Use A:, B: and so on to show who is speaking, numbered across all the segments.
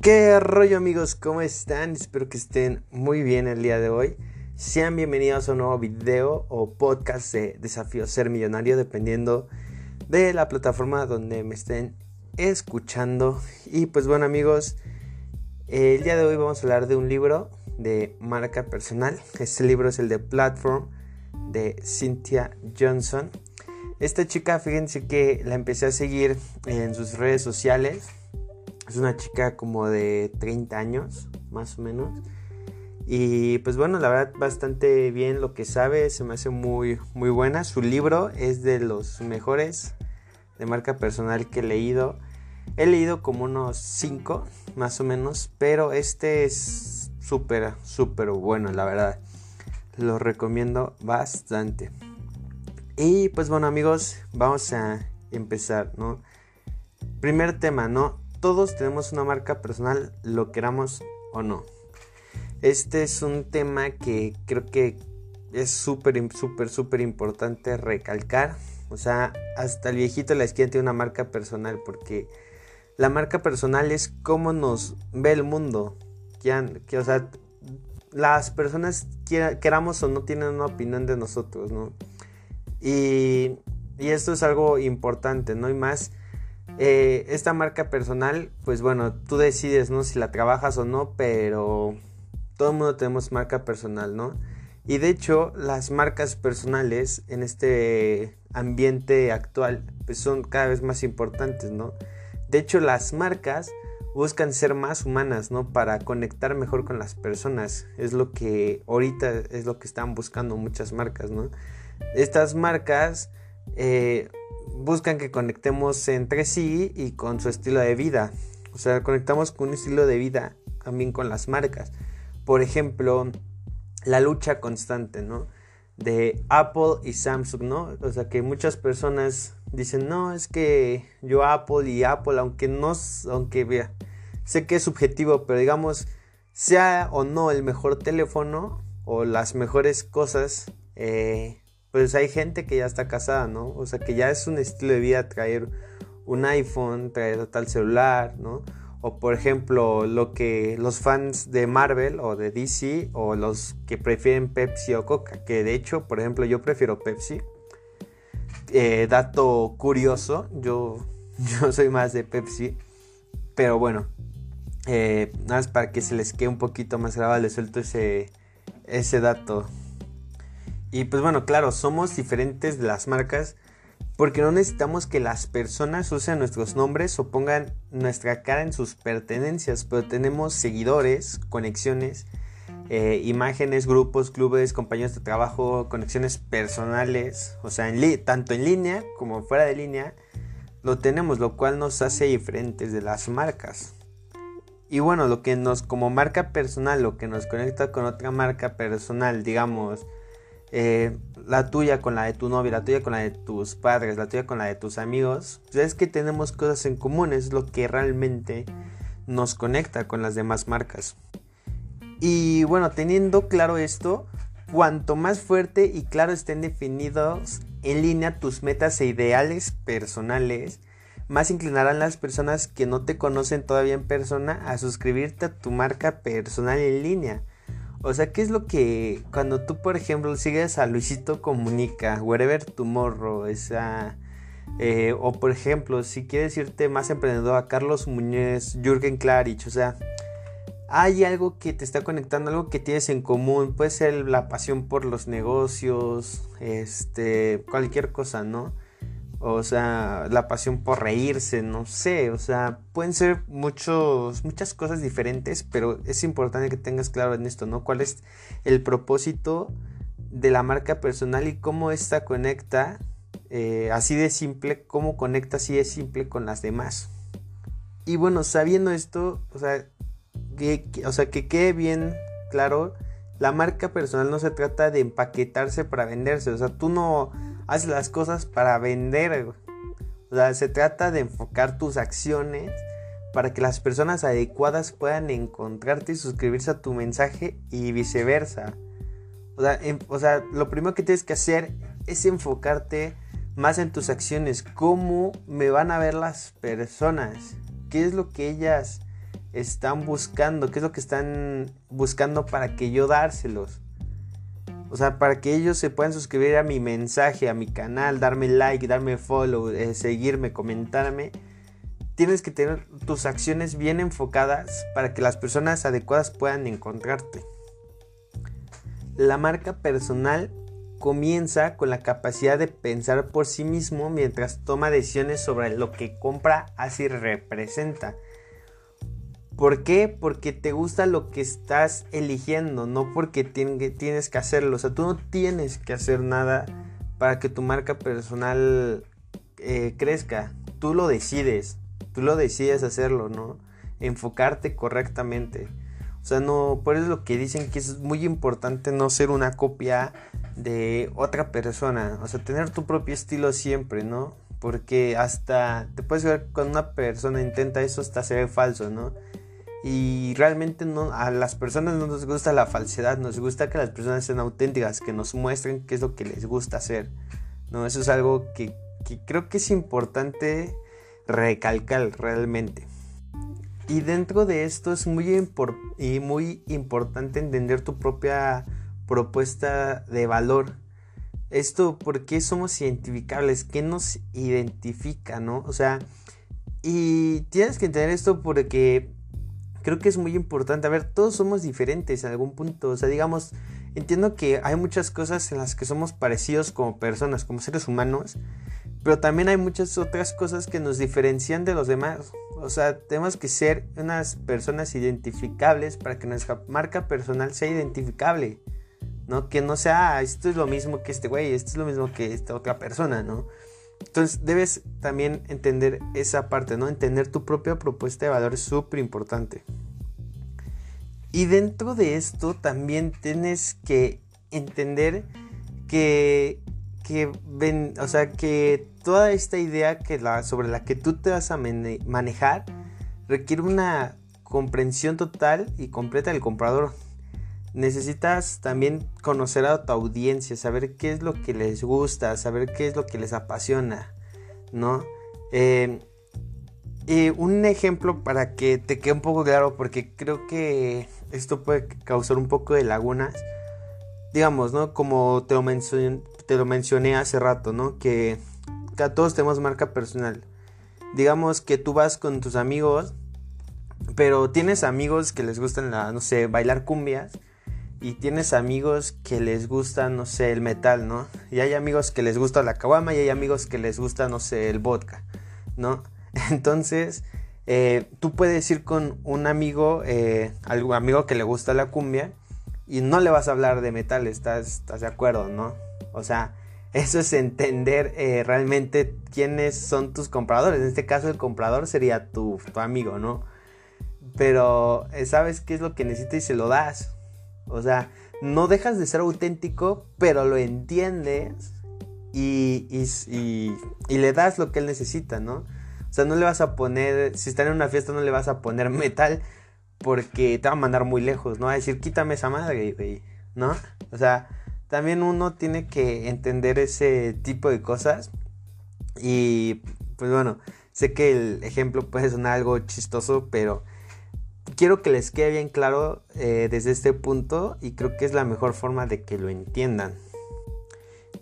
A: ¿Qué rollo amigos? ¿Cómo están? Espero que estén muy bien el día de hoy. Sean bienvenidos a un nuevo video o podcast de Desafío Ser Millonario, dependiendo de la plataforma donde me estén escuchando. Y pues bueno amigos, el día de hoy vamos a hablar de un libro de marca personal. Este libro es el de Platform de Cynthia Johnson. Esta chica, fíjense que la empecé a seguir en sus redes sociales. Es una chica como de 30 años, más o menos. Y pues bueno, la verdad bastante bien lo que sabe, se me hace muy muy buena. Su libro es de los mejores de marca personal que he leído. He leído como unos 5 más o menos, pero este es súper súper bueno, la verdad. Lo recomiendo bastante. Y pues bueno amigos, vamos a empezar, ¿no? Primer tema, ¿no? Todos tenemos una marca personal, lo queramos o no. Este es un tema que creo que es súper, súper, súper importante recalcar. O sea, hasta el viejito de la esquina tiene una marca personal porque la marca personal es cómo nos ve el mundo. O sea, las personas queramos o no tienen una opinión de nosotros, ¿no? Y, esto es algo importante, ¿no? Y más, eh, esta marca personal, pues bueno, tú decides, ¿no? Si la trabajas o no, pero todo el mundo tenemos marca personal, ¿no? Y de hecho, las marcas personales en este ambiente actual, pues son cada vez más importantes, ¿no? De hecho, las marcas buscan ser más humanas, ¿no? Para conectar mejor con las personas. Es lo que ahorita es lo que están buscando muchas marcas, ¿no? Estas marcas eh, buscan que conectemos entre sí y con su estilo de vida. O sea, conectamos con un estilo de vida también con las marcas. Por ejemplo, la lucha constante, ¿no? De Apple y Samsung, ¿no? O sea, que muchas personas dicen, no, es que yo Apple y Apple, aunque no, aunque vea, sé que es subjetivo, pero digamos, sea o no el mejor teléfono o las mejores cosas, eh, pues hay gente que ya está casada, ¿no? O sea, que ya es un estilo de vida traer un iPhone, traer tal celular, ¿no? O por ejemplo, lo que los fans de Marvel o de DC o los que prefieren Pepsi o Coca, que de hecho, por ejemplo, yo prefiero Pepsi. Eh, dato curioso, yo, yo soy más de Pepsi, pero bueno, eh, nada más para que se les quede un poquito más grabado, les suelto ese, ese dato y pues bueno, claro, somos diferentes de las marcas porque no necesitamos que las personas usen nuestros nombres o pongan nuestra cara en sus pertenencias, pero tenemos seguidores, conexiones, eh, imágenes, grupos, clubes, compañeros de trabajo, conexiones personales, o sea, tanto en línea como fuera de línea, lo tenemos, lo cual nos hace diferentes de las marcas. Y bueno, lo que nos como marca personal, lo que nos conecta con otra marca personal, digamos, eh, la tuya con la de tu novia, la tuya con la de tus padres, la tuya con la de tus amigos, es que tenemos cosas en común, es lo que realmente nos conecta con las demás marcas. Y bueno, teniendo claro esto, cuanto más fuerte y claro estén definidos en línea tus metas e ideales personales, más inclinarán las personas que no te conocen todavía en persona a suscribirte a tu marca personal en línea. O sea, ¿qué es lo que cuando tú, por ejemplo, sigues a Luisito Comunica, Wherever Tomorrow, esa... Eh, o por ejemplo, si quieres irte más emprendedor a Carlos Muñoz, Jürgen Klarich, o sea, hay algo que te está conectando, algo que tienes en común, puede ser la pasión por los negocios, este, cualquier cosa, ¿no? O sea, la pasión por reírse, no sé, o sea, pueden ser muchos, muchas cosas diferentes, pero es importante que tengas claro en esto, ¿no? ¿Cuál es el propósito de la marca personal y cómo esta conecta, eh, así de simple, cómo conecta así de simple con las demás? Y bueno, sabiendo esto, o sea, que, o sea, que quede bien claro, la marca personal no se trata de empaquetarse para venderse, o sea, tú no haz las cosas para vender. O sea, se trata de enfocar tus acciones para que las personas adecuadas puedan encontrarte y suscribirse a tu mensaje y viceversa. O sea, o sea, lo primero que tienes que hacer es enfocarte más en tus acciones. ¿Cómo me van a ver las personas? ¿Qué es lo que ellas están buscando, qué es lo que están buscando para que yo dárselos. O sea, para que ellos se puedan suscribir a mi mensaje, a mi canal, darme like, darme follow, eh, seguirme, comentarme. Tienes que tener tus acciones bien enfocadas para que las personas adecuadas puedan encontrarte. La marca personal comienza con la capacidad de pensar por sí mismo mientras toma decisiones sobre lo que compra, así representa. ¿Por qué? Porque te gusta lo que estás eligiendo, no porque tienes que hacerlo. O sea, tú no tienes que hacer nada para que tu marca personal eh, crezca. Tú lo decides, tú lo decides hacerlo, ¿no? Enfocarte correctamente. O sea, no, por eso es lo que dicen que es muy importante no ser una copia de otra persona. O sea, tener tu propio estilo siempre, ¿no? Porque hasta te puedes ver cuando una persona intenta eso hasta se ve falso, ¿no? Y realmente no, a las personas no nos gusta la falsedad, nos gusta que las personas sean auténticas, que nos muestren qué es lo que les gusta hacer. ¿no? Eso es algo que, creo que es importante recalcar realmente. Y dentro de esto es muy, y muy importante entender tu propia propuesta de valor. Esto, ¿por qué somos identificables? ¿Qué nos identifica, no? O sea, y tienes que entender esto porque creo que es muy importante. A ver, todos somos diferentes en algún punto. O sea, digamos, entiendo que hay muchas cosas en las que somos parecidos como personas, como seres humanos. Pero también hay muchas otras cosas que nos diferencian de los demás. O sea, tenemos que ser unas personas identificables para que nuestra marca personal sea identificable. ¿No? Que no sea, ah, esto es lo mismo que este güey, esto es lo mismo que esta otra persona, ¿no? Entonces debes también entender esa parte, ¿no? Entender tu propia propuesta de valor es súper importante. Y dentro de esto también tienes que entender que, que, o sea, que toda esta idea que la, sobre la que tú te vas a manejar requiere una comprensión total y completa del comprador necesitas también conocer a tu audiencia, saber qué es lo que les gusta, saber qué es lo que les apasiona, ¿no? Eh, y un ejemplo para que te quede un poco claro, porque creo que esto puede causar un poco de lagunas. Digamos, ¿no? Como te lo, mencioné, te lo mencioné hace rato, ¿no? Que, que todos tenemos marca personal. Digamos que tú vas con tus amigos, pero tienes amigos que les gustan, no sé, bailar cumbias y tienes amigos que les gusta, no sé, el metal, ¿no? Y hay amigos que les gusta la caguama y hay amigos que les gusta, no sé, el vodka, ¿no? Entonces, eh, tú puedes ir con un amigo, eh, algún amigo que le gusta la cumbia y no le vas a hablar de metal, ¿estás, de acuerdo, no? O sea, eso es entender eh, realmente quiénes son tus compradores. En este caso, el comprador sería tu, tu amigo, ¿no? Pero sabes qué es lo que necesita y se lo das. O sea, no dejas de ser auténtico, pero lo entiendes y, y, le das lo que él necesita, ¿no? O sea, no le vas a poner, si está en una fiesta, no le vas a poner metal porque te va a mandar muy lejos, ¿no? Va a decir, quítame esa madre, güey, ¿no? O sea, también uno tiene que entender ese tipo de cosas. Y pues bueno, sé que el ejemplo puede sonar algo chistoso, pero quiero que les quede bien claro eh, desde este punto y creo que es la mejor forma de que lo entiendan.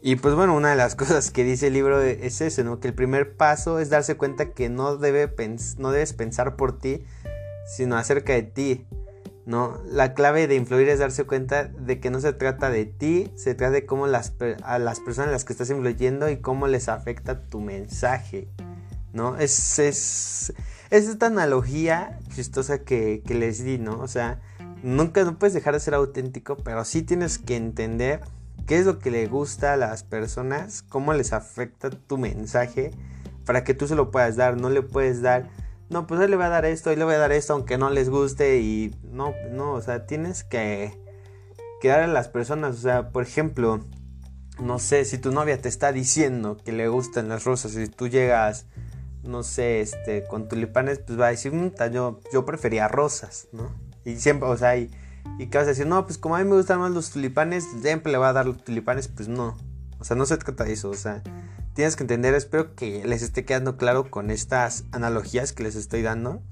A: Y pues bueno, una de las cosas que dice el libro es eso, ¿no? Que el primer paso es darse cuenta que no, debe no debes pensar por ti, sino acerca de ti, ¿no? La clave de influir es darse cuenta de que no se trata de ti, se trata de cómo las, a las personas a las que estás influyendo y cómo les afecta tu mensaje, ¿no? Es, es, es esta analogía chistosa que, les di, ¿no? O sea, nunca no puedes dejar de ser auténtico, pero sí tienes que entender qué es lo que le gusta a las personas, cómo les afecta tu mensaje, para que tú se lo puedas dar. No le puedes dar, no, pues hoy le voy a dar esto, hoy le voy a dar esto, aunque no les guste, y no, no, o sea, tienes que, que dar a las personas, o sea, por ejemplo, no sé, si tu novia te está diciendo que le gustan las rosas y tú llegas no sé, este, con tulipanes, pues va a decir, mm, yo, yo prefería rosas, ¿no? Y siempre, o sea, y, y que vas a decir, no, pues como a mí me gustan más los tulipanes, siempre le va a dar los tulipanes, pues no. O sea, no se trata de eso, o sea, tienes que entender, espero que les esté quedando claro con estas analogías que les estoy dando,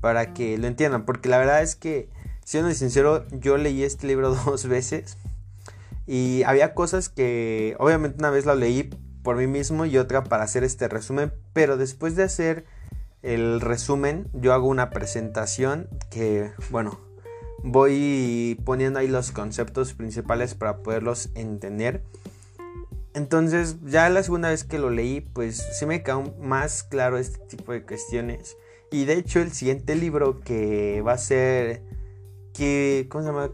A: para que lo entiendan. Porque la verdad es que, siendo sincero, yo leí este libro dos veces. Y había cosas que, obviamente, una vez lo leí por mí mismo y otra para hacer este resumen. Pero después de hacer el resumen, yo hago una presentación que, bueno, voy poniendo ahí los conceptos principales para poderlos entender. Entonces, ya la segunda vez que lo leí, pues sí me quedó más claro este tipo de cuestiones. Y de hecho, el siguiente libro que va a ser. ¿Cómo se llama?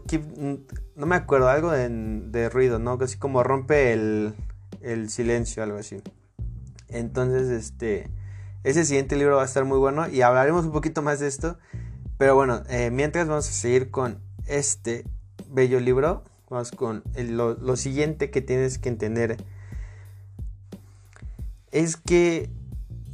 A: no me acuerdo, algo de, ruido, ¿no? Así como rompe el silencio, algo así. Entonces, este. Ese siguiente libro va a estar muy bueno y hablaremos un poquito más de esto. Pero bueno, eh, mientras vamos a seguir con este bello libro. Vamos con lo, siguiente que tienes que entender. Es que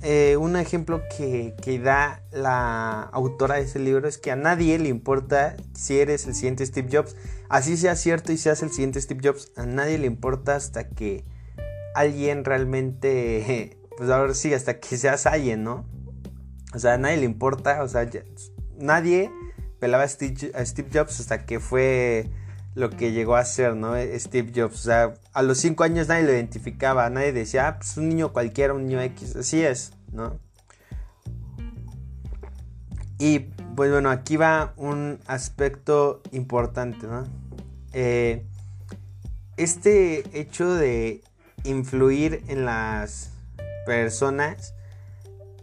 A: eh, un ejemplo que, que, da la autora de ese libro es que a nadie le importa si eres el siguiente Steve Jobs. Así sea cierto y seas el siguiente Steve Jobs, a nadie le importa hasta que alguien realmente, pues ahora sí, hasta que seas alguien, ¿no? O sea, a nadie le importa, o sea, nadie pelaba a Steve, Jobs hasta que fue lo que llegó a ser, ¿no? Steve Jobs. O sea, a los 5 años nadie lo identificaba, nadie decía, ah, pues un niño cualquiera, un niño X. Así es, ¿no? Y pues bueno, aquí va un aspecto importante, ¿no? Eh, este hecho de influir en las personas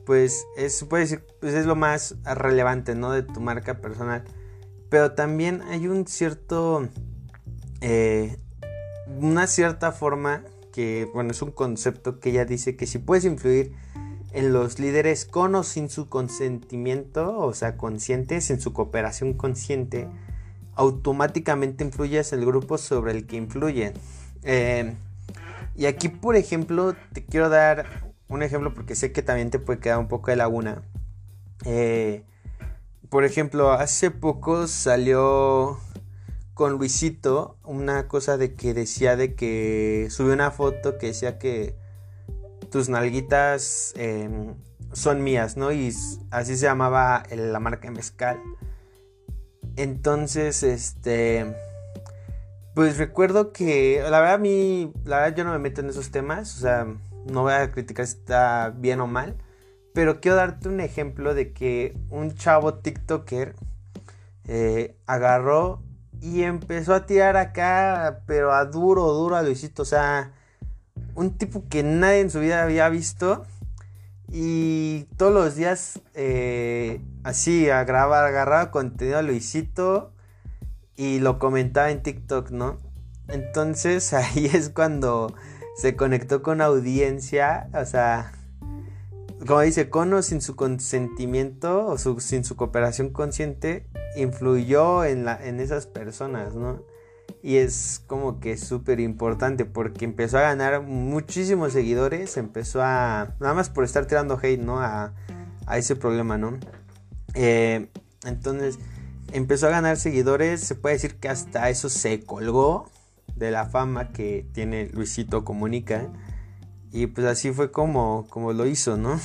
A: pues es, pues es lo más relevante, ¿no? De tu marca personal. Pero también hay un cierto, eh, una cierta forma que, bueno, es un concepto que ella dice que si puedes influir en los líderes con o sin su consentimiento, o sea, conscientes, en su cooperación consciente, automáticamente influyes el grupo sobre el que influyen. Eh, y aquí, por ejemplo, te quiero dar un ejemplo porque sé que también te puede quedar un poco de laguna. Eh, por ejemplo, hace poco salió con Luisito una cosa de que decía de que subió una foto que decía que tus nalguitas em, son mías, ¿no? Y así se llamaba la marca Mezcal. Entonces, este... Pues recuerdo que, la verdad a mí, la verdad yo no me meto en esos temas, o sea, no voy a criticar si está bien o mal, pero quiero darte un ejemplo de que un chavo TikToker eh, agarró y empezó a tirar acá, pero a duro, duro a Luisito, o sea, un tipo que nadie en su vida había visto. Y todos los días eh, así a grabar, agarraba contenido a Luisito y lo comentaba en TikTok, ¿no? Entonces ahí es cuando se conectó con audiencia, o sea, como dice, con sin su consentimiento o sin su cooperación consciente, influyó en, en esas personas, ¿no? Y es como que súper importante porque empezó a ganar muchísimos seguidores, empezó a, nada más por estar tirando hate, ¿no? A, a ese problema, ¿no? Eh, entonces, empezó a ganar seguidores, se puede decir que hasta eso se colgó de la fama que tiene Luisito Comunica. Y pues así fue como, como lo hizo, ¿no?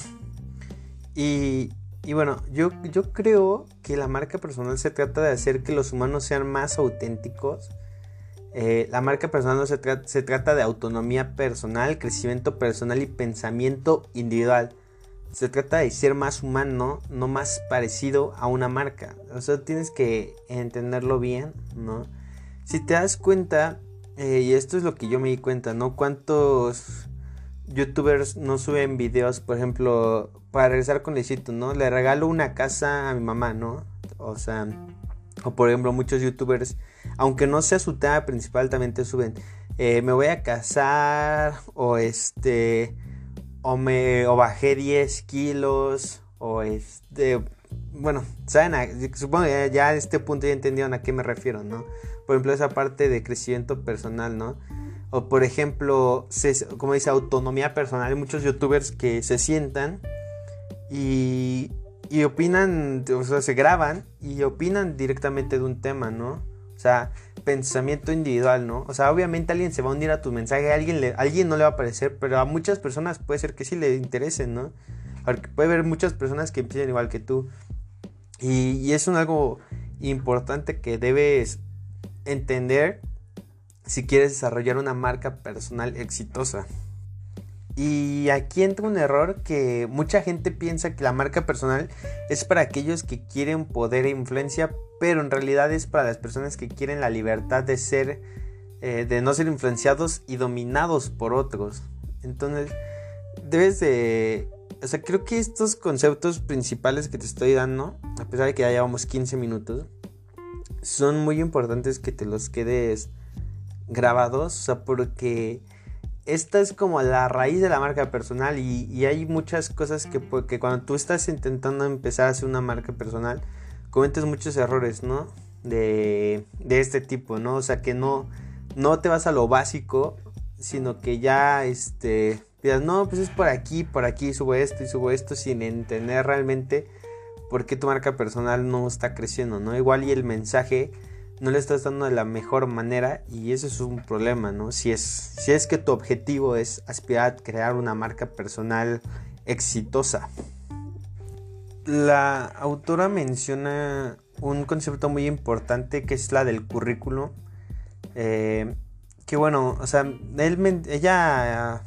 A: Y, y bueno, yo, yo creo que la marca personal se trata de hacer que los humanos sean más auténticos. Eh, la marca personal se, se trata de autonomía personal, crecimiento personal y pensamiento individual. Se trata de ser más humano, no más parecido a una marca. O sea, tienes que entenderlo bien, ¿no? Si te das cuenta, eh, y esto es lo que yo me di cuenta, ¿no? ¿Cuántos youtubers no suben videos, por ejemplo, para regresar con Luisito, ¿no? Le regalo una casa a mi mamá, ¿no? O sea, o por ejemplo, muchos youtubers, aunque no sea su tema principal, también te suben. Eh, me voy a casar, o este, o me, o bajé 10 kilos, o este, bueno, saben, supongo que ya a este punto ya entendieron a qué me refiero, ¿no? Por ejemplo, esa parte de crecimiento personal, ¿no? O por ejemplo, como dice, autonomía personal. Hay muchos youtubers que se sientan y, y opinan, o sea, se graban y opinan directamente de un tema, ¿no? O sea, pensamiento individual, ¿no? O sea, obviamente alguien se va a unir a tu mensaje, alguien, alguien no le va a parecer, pero a muchas personas puede ser que sí le interesen, ¿no? Porque puede haber muchas personas que empiecen igual que tú. Y, y es un algo importante que debes entender si quieres desarrollar una marca personal exitosa. Y aquí entra un error que mucha gente piensa que la marca personal es para aquellos que quieren poder e influencia, pero en realidad es para las personas que quieren la libertad de ser, eh, de no ser influenciados y dominados por otros. Entonces, debes de, o sea, creo que estos conceptos principales que te estoy dando, a pesar de que ya llevamos 15 minutos, son muy importantes que te los quedes grabados, o sea, porque esta es como la raíz de la marca personal y, hay muchas cosas que, que, cuando tú estás intentando empezar a hacer una marca personal, cometes muchos errores, ¿no? De, de este tipo, ¿no? O sea, que no, no te vas a lo básico, sino que ya, este, digas, no, pues es por aquí, por aquí, subo esto y subo esto sin entender realmente por qué tu marca personal no está creciendo, ¿no? Igual y el mensaje no le estás dando de la mejor manera y eso es un problema, ¿no? Si es, si es que tu objetivo es aspirar a crear una marca personal exitosa. La autora menciona un concepto muy importante que es la del currículo. Eh, que bueno, o sea, ella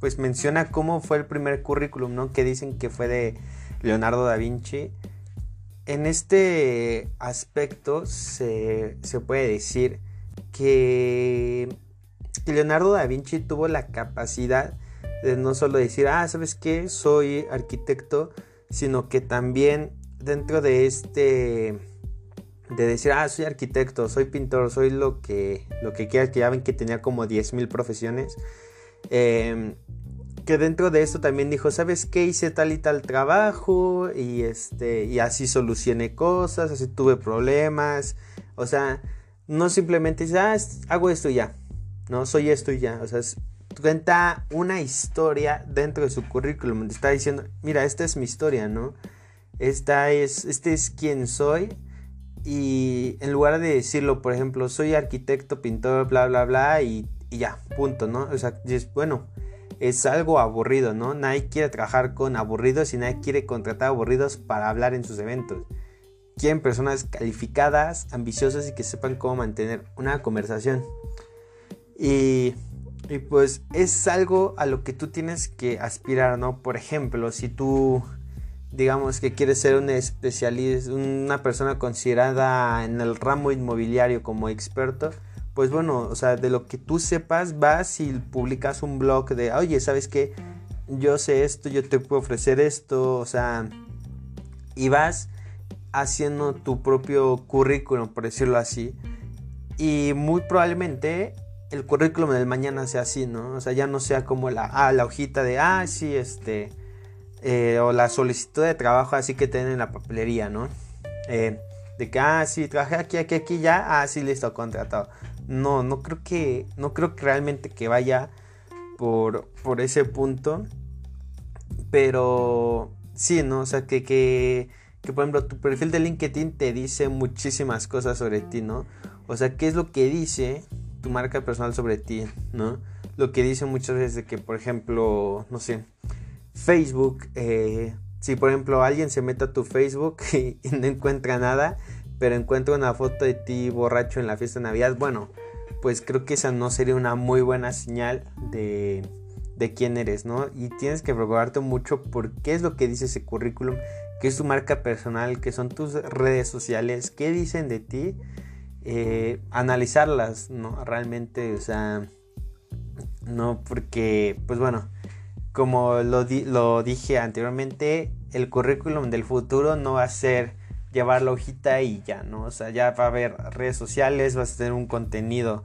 A: pues menciona cómo fue el primer currículum, ¿no? Que dicen que fue de Leonardo da Vinci en este aspecto se, puede decir que Leonardo da Vinci tuvo la capacidad de no solo decir, ah, ¿sabes qué? Soy arquitecto, sino que también dentro de este, de decir, ah, soy arquitecto, soy pintor, soy lo que, lo que quieras, que ya ven que tenía como 10.000 profesiones. Eh, que dentro de esto también dijo, ¿sabes qué? Hice tal y tal trabajo y este y así solucioné cosas, así tuve problemas, o sea, no simplemente dice, ah, hago esto y ya, no, soy esto y ya, o sea, cuenta una historia dentro de su currículum, está diciendo, mira, esta es mi historia, ¿no? Esta es, este es quien soy y en lugar de decirlo, por ejemplo, soy arquitecto, pintor, bla, bla, bla, y, y ya, punto, ¿no? O sea, es, bueno, es algo aburrido, ¿no? Nadie quiere trabajar con aburridos y nadie quiere contratar aburridos para hablar en sus eventos. Quieren personas calificadas, ambiciosas y que sepan cómo mantener una conversación. Y, y pues es algo a lo que tú tienes que aspirar, ¿no? Por ejemplo, si tú digamos que quieres ser un especialista, una persona considerada en el ramo inmobiliario como experto, pues bueno, o sea, de lo que tú sepas, vas y publicas un blog de, oye, ¿sabes qué? Yo sé esto, yo te puedo ofrecer esto, o sea, y vas haciendo tu propio currículum, por decirlo así. Y muy probablemente el currículum del mañana sea así, ¿no? O sea, ya no sea como la, ah, la hojita de, ah, sí, este, eh, o la solicitud de trabajo así que tienen en la papelería, ¿no? Eh, de que, ah, sí, trabajé aquí, aquí, aquí, ya, ah, sí, listo, contratado no, no creo que, no creo que realmente que vaya por, por ese punto. Pero sí, ¿no? O sea, que, que, que por ejemplo tu perfil de LinkedIn te dice muchísimas cosas sobre ti, ¿no? O sea, ¿qué es lo que dice tu marca personal sobre ti, ¿no? Lo que dice muchas veces de que, por ejemplo, no sé, Facebook, eh, si por ejemplo alguien se mete a tu Facebook y no encuentra nada, pero encuentro una foto de ti borracho en la fiesta de Navidad, bueno, pues creo que esa no sería una muy buena señal de, de quién eres, ¿no? Y tienes que preocuparte mucho por qué es lo que dice ese currículum, qué es tu marca personal, qué son tus redes sociales, qué dicen de ti, eh, analizarlas, ¿no? Realmente, o sea, no porque, pues bueno, como lo, dije anteriormente, el currículum del futuro no va a ser llevar la hojita y ya, ¿no? O sea, ya va a haber redes sociales, vas a tener un contenido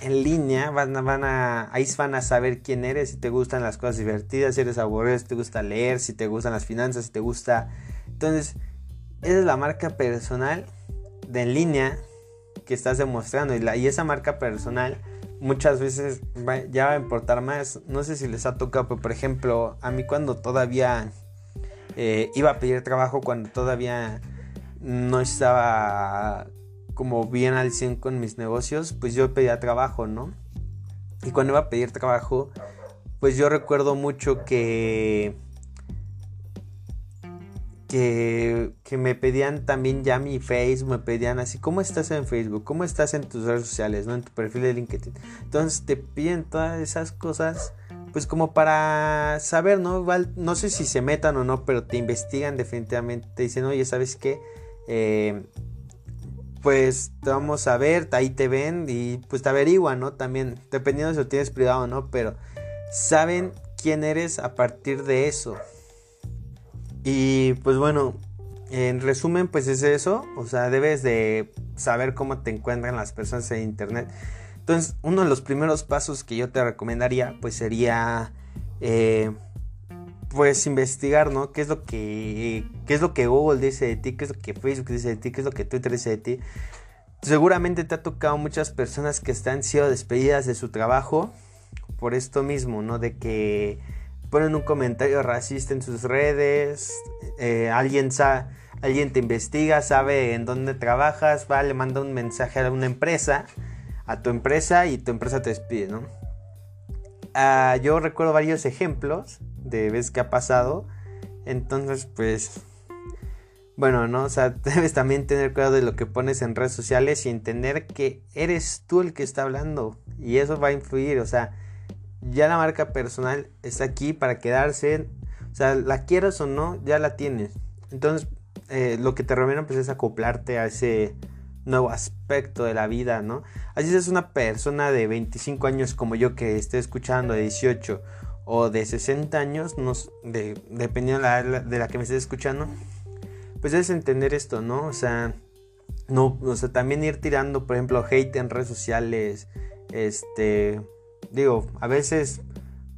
A: en línea, van a, van a, ahí van a saber quién eres, si te gustan las cosas divertidas, si eres aburrido, si te gusta leer, si te gustan las finanzas, si te gusta... Entonces, esa es la marca personal de en línea que estás demostrando y, la, y esa marca personal muchas veces ya va a importar más. No sé si les ha tocado, pero por ejemplo, a mí cuando todavía eh, iba a pedir trabajo, cuando todavía no estaba como bien al 100 con mis negocios, pues yo pedía trabajo, ¿no? Y cuando iba a pedir trabajo, pues yo recuerdo mucho que que, que, me pedían también ya mi Facebook, me pedían así, ¿cómo estás en Facebook? ¿Cómo estás en tus redes sociales? ¿no? En tu perfil de LinkedIn. Entonces te piden todas esas cosas, pues como para saber, ¿no? no sé si se metan o no, pero te investigan definitivamente. Te dicen, oye, ¿sabes qué? Eh, pues te vamos a ver, ahí te ven y pues te averiguan, ¿no? También, dependiendo si lo tienes privado o no, pero saben quién eres a partir de eso. Y pues bueno, en resumen pues es eso, o sea, debes de saber cómo te encuentran las personas en internet. Entonces, uno de los primeros pasos que yo te recomendaría pues sería eh, pues investigar, ¿no? ¿Qué es lo que qué es lo que Google dice de ti, qué es lo que Facebook dice de ti, qué es lo que Twitter dice de ti. Seguramente te ha tocado muchas personas que están sido despedidas de su trabajo por esto mismo, ¿no? De que ponen un comentario racista en sus redes, eh, alguien, alguien te investiga, sabe en dónde trabajas, va, le manda un mensaje a una empresa, a tu empresa y tu empresa te despide, ¿no? Ah, yo recuerdo varios ejemplos de veces que ha pasado, entonces pues... Bueno, ¿no? O sea, debes también tener cuidado de lo que pones en redes sociales y entender que eres tú el que está hablando. Y eso va a influir, o sea, ya la marca personal está aquí para quedarse. O sea, la quieras o no, ya la tienes. Entonces, eh, lo que te recomiendo pues, es acoplarte a ese nuevo aspecto de la vida, ¿no? Así es una persona de 25 años como yo que esté escuchando, de 18 o de 60 años, de, dependiendo de la, de la que me estés escuchando, pues es entender esto, ¿no? O sea, no, o sea, también ir tirando, por ejemplo, hate en redes sociales, este, digo, a veces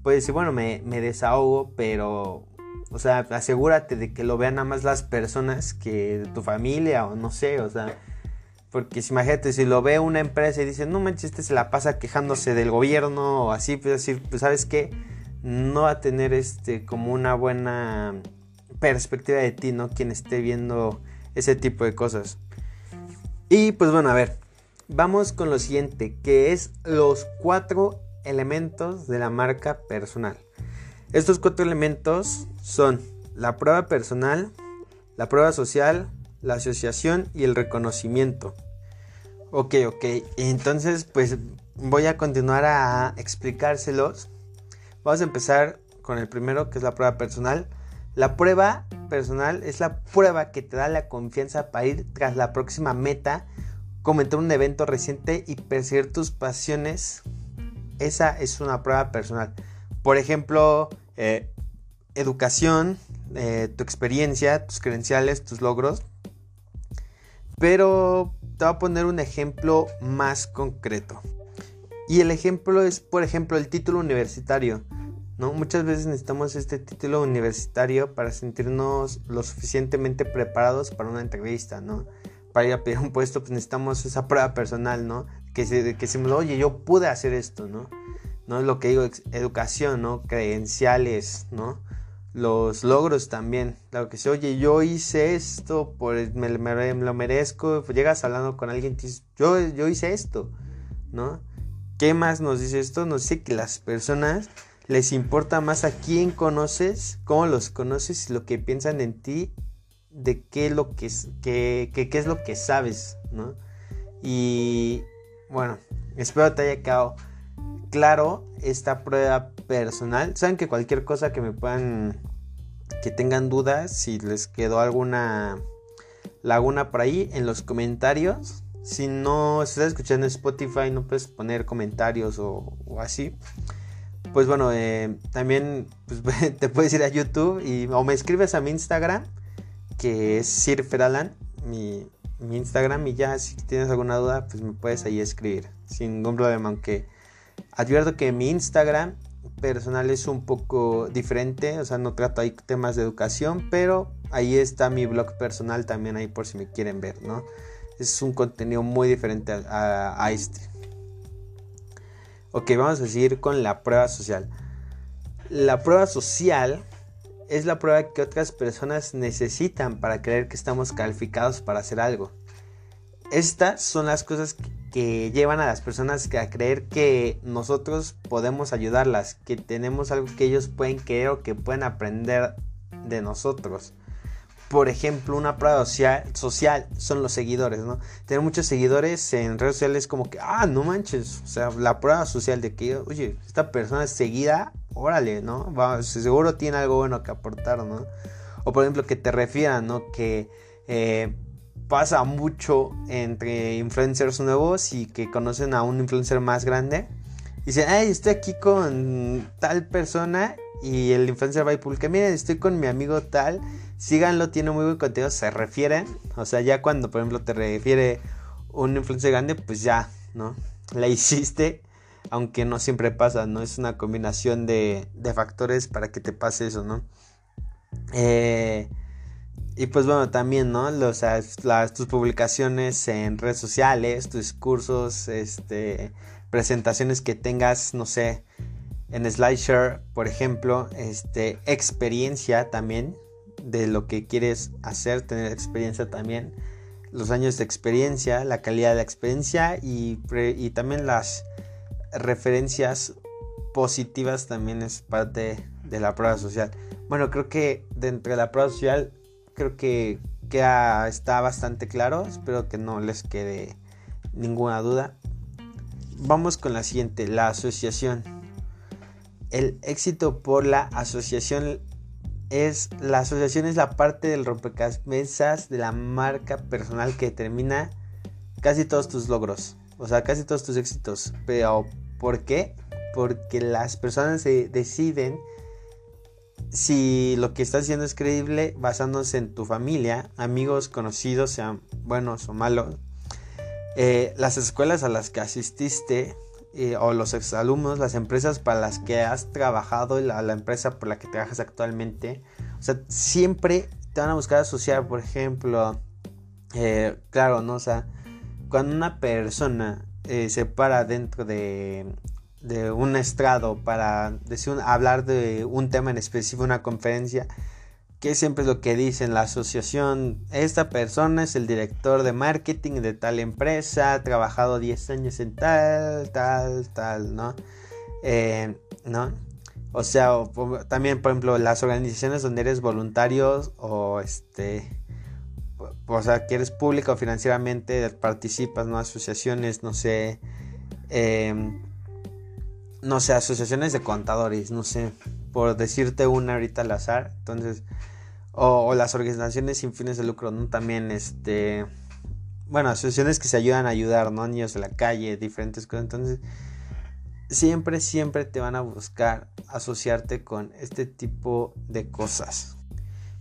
A: puedes decir, bueno, me, desahogo, pero, o sea, asegúrate de que lo vean nada más las personas que de tu familia o no sé, o sea, porque si, imagínate, si lo ve una empresa y dice, no manches, este se la pasa quejándose del gobierno o así, pues decir, pues sabes qué, no va a tener este como una buena perspectiva de ti, ¿no? Quien esté viendo ese tipo de cosas. Y pues bueno, a ver, vamos con lo siguiente, que es los cuatro elementos de la marca personal. Estos cuatro elementos son la prueba personal, la prueba social, la asociación y el reconocimiento. Ok, ok. Entonces, pues voy a continuar a explicárselos. Vamos a empezar con el primero, que es la prueba personal. La prueba personal es la prueba que te da la confianza para ir tras la próxima meta, comentar un evento reciente y perseguir tus pasiones esa es una prueba personal. Por ejemplo, eh, educación, eh, tu experiencia, tus credenciales, tus logros. Pero te voy a poner un ejemplo más concreto. Y el ejemplo es, por ejemplo, el título universitario. ¿no? Muchas veces necesitamos este título universitario para sentirnos lo suficientemente preparados para una entrevista, ¿no? Para ir a pedir un puesto, pues necesitamos esa prueba personal, ¿no? Que, se, que decimos, oye, yo pude hacer esto, ¿no? No es lo que digo, educación, ¿no? Credenciales, ¿no? Los logros también. Claro que sí, oye, yo hice esto, por, me, lo merezco. Pues llegas hablando con alguien y dices, yo, yo hice esto, ¿no? ¿Qué más nos dice esto? Nos dice que las personas les importa más a quién conoces, cómo los conoces lo que piensan en ti, de qué lo que, que, que, qué es lo que sabes, ¿no? Y, bueno, espero te haya quedado claro esta prueba personal. Saben que cualquier cosa que me puedan, que tengan dudas, si les quedó alguna laguna por ahí, en los comentarios. Si no estás escuchando Spotify, no puedes poner comentarios o, así. Pues bueno, eh, también pues, te puedes ir a YouTube y, o me escribes a mi Instagram, que es Sir Feralan, mi, mi Instagram y ya si tienes alguna duda pues me puedes ahí escribir. Sin ningún problema aunque advierto que mi Instagram personal es un poco diferente o sea no trato ahí temas de educación pero ahí está mi blog personal también ahí por si me quieren ver no es un contenido muy diferente a, a este. Ok vamos a seguir con la prueba social. La prueba social es la prueba que otras personas necesitan para creer que estamos calificados para hacer algo. Estas son las cosas que llevan a las personas a creer que nosotros podemos ayudarlas, que tenemos algo que ellos pueden creer o que pueden aprender de nosotros. Por ejemplo, una prueba social, son los seguidores, ¿no? Tener muchos seguidores en redes sociales como que, ah, no manches, o sea, la prueba social de que, oye, esta persona es seguida, órale, ¿no? Va, seguro tiene algo bueno que aportar, ¿no? O por ejemplo, que te refieran, ¿no? Que eh, pasa mucho entre influencers nuevos y que conocen a un influencer más grande. Y dicen, ay, estoy aquí con tal persona y el influencer va y publica, miren, estoy con mi amigo tal síganlo, tiene muy buen contenido, se refieren, o sea, ya cuando por ejemplo te refiere un influencer grande, pues ya, ¿no? La hiciste, aunque no siempre pasa, ¿no? Es una combinación de, factores para que te pase eso, ¿no? Eh, y pues bueno, también, ¿no? Los, las, tus publicaciones en redes sociales, tus cursos, este, presentaciones que tengas, no sé, en SlideShare, por ejemplo, este, experiencia también, de lo que quieres hacer, tener experiencia también, los años de experiencia, la calidad de la experiencia y, también las referencias positivas también es parte de la prueba social. Bueno, creo que dentro de la prueba social creo que queda, está bastante claro, espero que no les quede ninguna duda. Vamos con la siguiente, la asociación. El éxito por la asociación es la asociación es la parte del rompecabezas de la marca personal que determina casi todos tus logros, o sea, casi todos tus éxitos. Pero ¿por qué? Porque las personas se deciden si lo que estás haciendo es creíble basándose en tu familia, amigos, conocidos, sean buenos o malos, eh, las escuelas a las que asististe, o los exalumnos, las empresas para las que has trabajado y la, empresa por la que trabajas actualmente. O sea, siempre te van a buscar asociar, por ejemplo, eh, claro, ¿no? O sea, cuando una persona eh, se para dentro de, de un estrado para decir, hablar de un tema en específico, una conferencia, que siempre es lo que dicen la asociación, esta persona es el director de marketing de tal empresa, ha trabajado 10 años en tal, tal, tal, ¿no? Eh, ¿No? O sea, también, por ejemplo, las organizaciones donde eres voluntario o este, o sea, que eres público o financieramente, participas, ¿no? Asociaciones, no sé, em, no sé, asociaciones de contadores, no sé, por decirte una ahorita al azar, entonces o, las organizaciones sin fines de lucro, ¿no? También, este, bueno, asociaciones que se ayudan a ayudar, ¿no? Niños de la calle, diferentes cosas. Entonces, siempre, siempre te van a buscar asociarte con este tipo de cosas.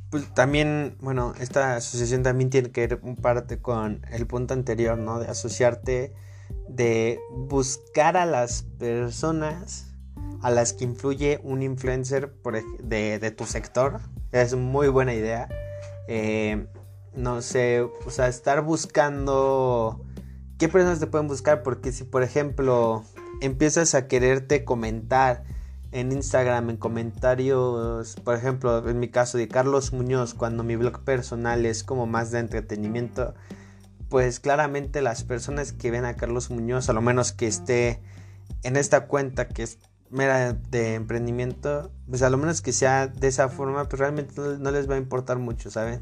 A: Pues también, bueno, esta asociación también tiene que ver un parte con el punto anterior, ¿no? De asociarte, de buscar a las personas a las que influye un influencer de, de tu sector, es muy buena idea. Eh, no sé, o sea, estar buscando qué personas te pueden buscar, porque si por ejemplo empiezas a quererte comentar en Instagram, en comentarios, por ejemplo, en mi caso de Carlos Muñoz, cuando mi blog personal es como más de entretenimiento, pues claramente las personas que ven a Carlos Muñoz, a lo menos que esté en esta cuenta que es mera de emprendimiento, pues a lo menos que sea de esa forma, pues realmente no, les va a importar mucho, ¿saben?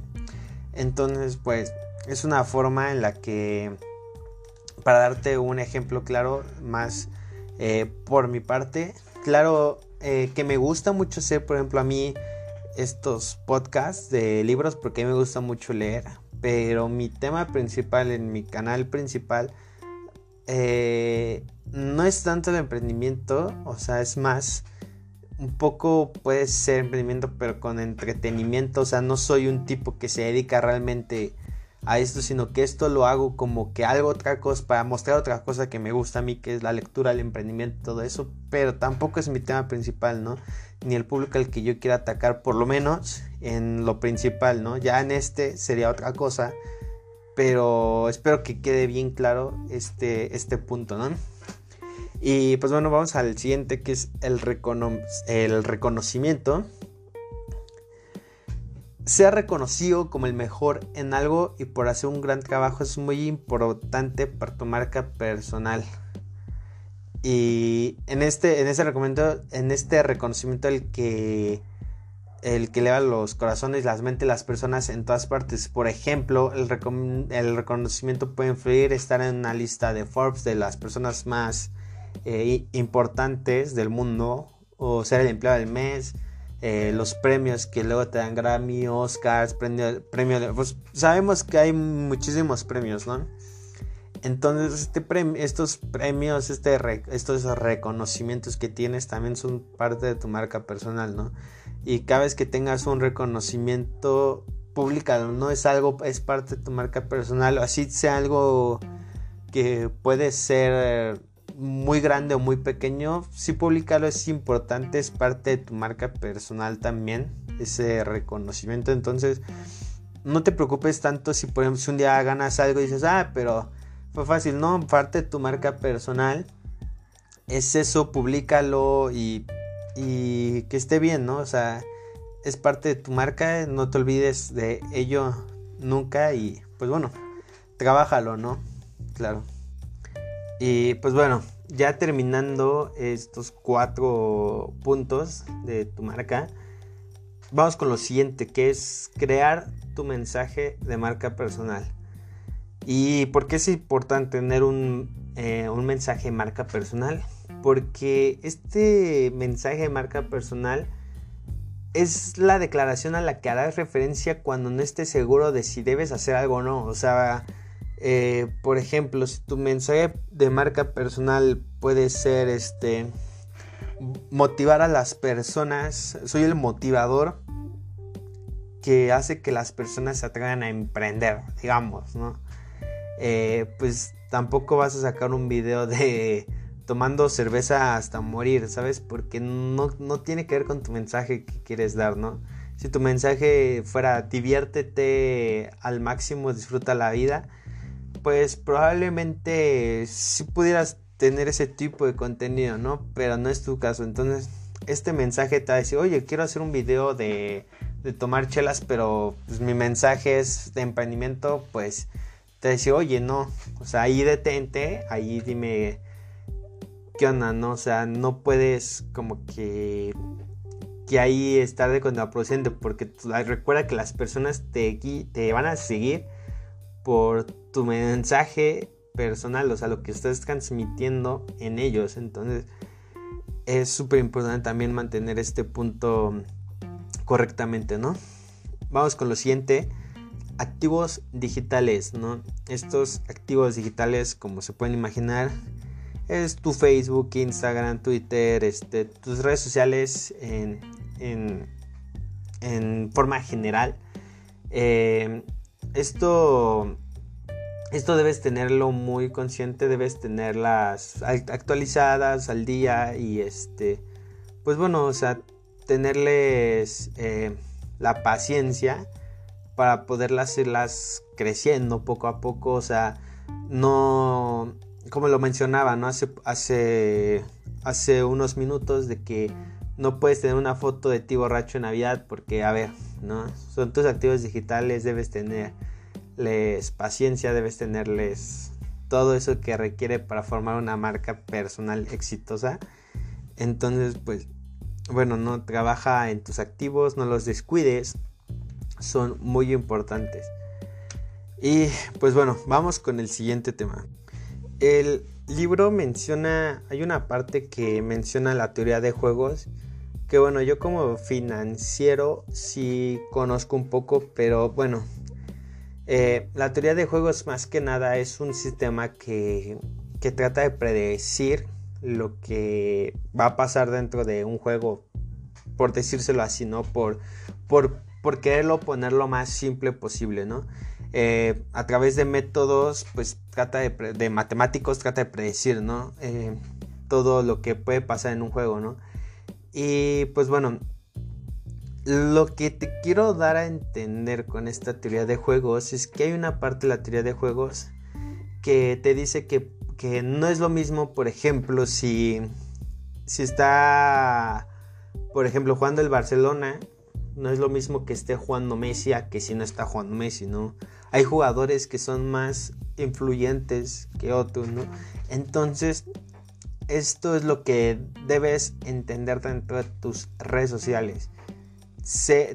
A: Entonces, pues es una forma en la que, para darte un ejemplo claro, más eh, por mi parte, claro eh, que me gusta mucho hacer, por ejemplo, a mí estos podcasts de libros, porque a mí me gusta mucho leer, pero mi tema principal en mi canal principal, eh, no es tanto el emprendimiento, o sea, es más, un poco puede ser emprendimiento, pero con entretenimiento, o sea, no soy un tipo que se dedica realmente a esto, sino que esto lo hago como que algo otra cosa, para mostrar otra cosa que me gusta a mí, que es la lectura, el emprendimiento, todo eso, pero tampoco es mi tema principal, ¿no? Ni el público al que yo quiera atacar, por lo menos en lo principal, ¿no? Ya en este sería otra cosa, pero espero que quede bien claro este, este punto, ¿no? Y pues bueno, vamos al siguiente que es el, el reconocimiento. Ser reconocido como el mejor en algo y por hacer un gran trabajo es muy importante para tu marca personal. Y en este, en este, en este reconocimiento el que el que eleva los corazones, las mentes de las personas en todas partes. Por ejemplo, el, reconocimiento puede influir estar en una lista de Forbes de las personas más eh, importantes del mundo o ser el empleado del mes. Eh, los premios que luego te dan Grammy, Oscars, premio, premio pues sabemos que hay muchísimos premios, ¿no? Entonces, este estos premios, este estos reconocimientos que tienes también son parte de tu marca personal, ¿no? Y cada vez que tengas un reconocimiento, públicalo, no es algo, es parte de tu marca personal, así sea algo que puede ser muy grande o muy pequeño, sí publicarlo es importante, es parte de tu marca personal también, ese reconocimiento. Entonces, no te preocupes tanto si por ejemplo un día ganas algo y dices, ah, pero fue fácil, no, parte de tu marca personal es eso, públicalo y, y que esté bien, ¿no? O sea, es parte de tu marca, no te olvides de ello nunca y pues bueno, trabájalo, ¿no? Claro. Y pues bueno, ya terminando estos cuatro puntos de tu marca, vamos con lo siguiente, que es crear tu mensaje de marca personal. ¿Y por qué es importante tener un, eh, un mensaje de marca personal? Porque este mensaje de marca personal es la declaración a la que harás referencia cuando no estés seguro de si debes hacer algo o no. O sea, eh, por ejemplo, si tu mensaje de marca personal puede ser este motivar a las personas, soy el motivador que hace que las personas se atrevan a emprender, digamos, ¿no? Eh, pues tampoco vas a sacar un video de tomando cerveza hasta morir, ¿sabes? Porque no, no tiene que ver con tu mensaje que quieres dar, ¿no? Si tu mensaje fuera diviértete al máximo, disfruta la vida, pues probablemente si pudieras tener ese tipo de contenido, ¿no? Pero no es tu caso. Entonces, este mensaje te va a decir, oye, quiero hacer un video de, de tomar chelas, pero pues, mi mensaje es de emprendimiento, pues te dice, oye, no, o sea, ahí detente, ahí dime ¿no? O sea, no puedes como que que ahí estar de contraproducente porque recuerda que las personas te, te van a seguir por tu mensaje personal, o sea, lo que estás transmitiendo en ellos. Entonces, es súper importante también mantener este punto correctamente, ¿no? Vamos con lo siguiente. Activos digitales, ¿no? Estos activos digitales, como se pueden imaginar, es tu Facebook, Instagram, Twitter, este, tus redes sociales en, en, forma general. Eh, esto, esto debes tenerlo muy consciente, debes tenerlas actualizadas al día y este, pues bueno, o sea, tenerles eh, la paciencia para poderlas irlas creciendo poco a poco, o sea, no, como lo mencionaba, ¿no? Hace, hace, hace unos minutos de que no puedes tener una foto de ti borracho en Navidad porque, a ver, ¿no? Son tus activos digitales, debes tenerles paciencia, debes tenerles todo eso que requiere para formar una marca personal exitosa. Entonces, pues, bueno, no trabaja en tus activos, no los descuides, son muy importantes. Y pues bueno, vamos con el siguiente tema. El libro menciona, hay una parte que menciona la teoría de juegos que bueno, yo como financiero sí conozco un poco, pero bueno, eh, la teoría de juegos más que nada es un sistema que, que trata de predecir lo que va a pasar dentro de un juego, por decírselo así, ¿no? Por, por, por quererlo poner lo más simple posible, ¿no? Eh, a través de métodos, pues trata de, matemáticos, trata de predecir, ¿no? Eh, todo lo que puede pasar en un juego, ¿no? Y pues bueno, lo que te quiero dar a entender con esta teoría de juegos es que hay una parte de la teoría de juegos que te dice que, no es lo mismo, por ejemplo, si, si está, por ejemplo, jugando el Barcelona, no es lo mismo que esté jugando Messi a que si no está jugando Messi, ¿no? Hay jugadores que son más influyentes que otros, ¿no? Entonces, esto es lo que debes entender dentro de tus redes sociales.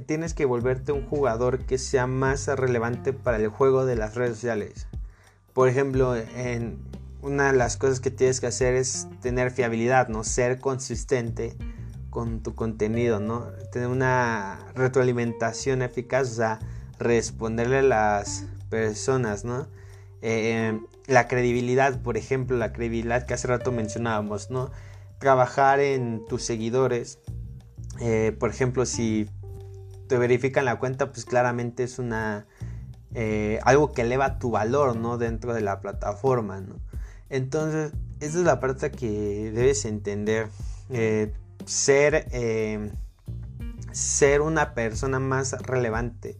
A: tienes que volverte un jugador que sea más relevante para el juego de las redes sociales. Por ejemplo, en una de las cosas que tienes que hacer es tener fiabilidad, ¿no? Ser consistente con tu contenido, ¿no? Tener una retroalimentación eficaz, o sea, responderle a las personas, ¿no? Eh, la credibilidad, por ejemplo, la credibilidad que hace rato mencionábamos, ¿no? Trabajar en tus seguidores. Eh, por ejemplo, si te verifican la cuenta, pues claramente es una eh, algo que eleva tu valor, ¿no? Dentro de la plataforma, ¿no? Entonces, esa es la parte que debes entender ser, eh, ser una persona más relevante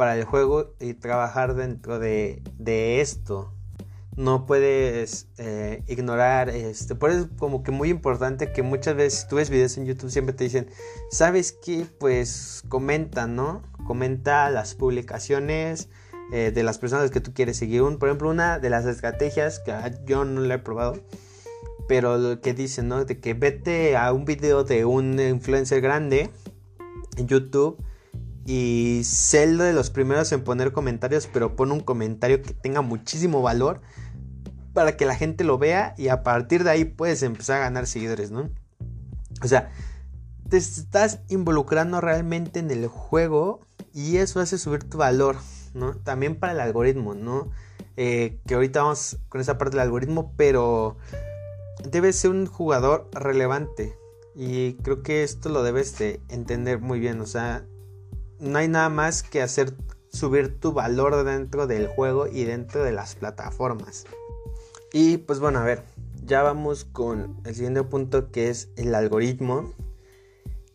A: para el juego y trabajar dentro de, esto. No puedes eh, ignorar, este, por eso es como que muy importante que muchas veces tú ves videos en YouTube siempre te dicen, ¿sabes qué? Pues comenta, ¿no? Comenta las publicaciones eh, de las personas que tú quieres seguir. por ejemplo, una de las estrategias que yo no la he probado pero lo que dicen, ¿no? De que vete a un video de un influencer grande en YouTube y sé de los primeros en poner comentarios, pero pon un comentario que tenga muchísimo valor para que la gente lo vea y a partir de ahí puedes empezar a ganar seguidores, ¿no? O sea, te estás involucrando realmente en el juego y eso hace subir tu valor, ¿no? También para el algoritmo, ¿no? Eh, que ahorita vamos con esa parte del algoritmo, pero debes ser un jugador relevante. Y creo que esto lo debes de entender muy bien. O sea, no hay nada más que hacer subir tu valor dentro del juego y dentro de las plataformas. Y pues bueno, a ver, ya vamos con el siguiente punto que es el algoritmo.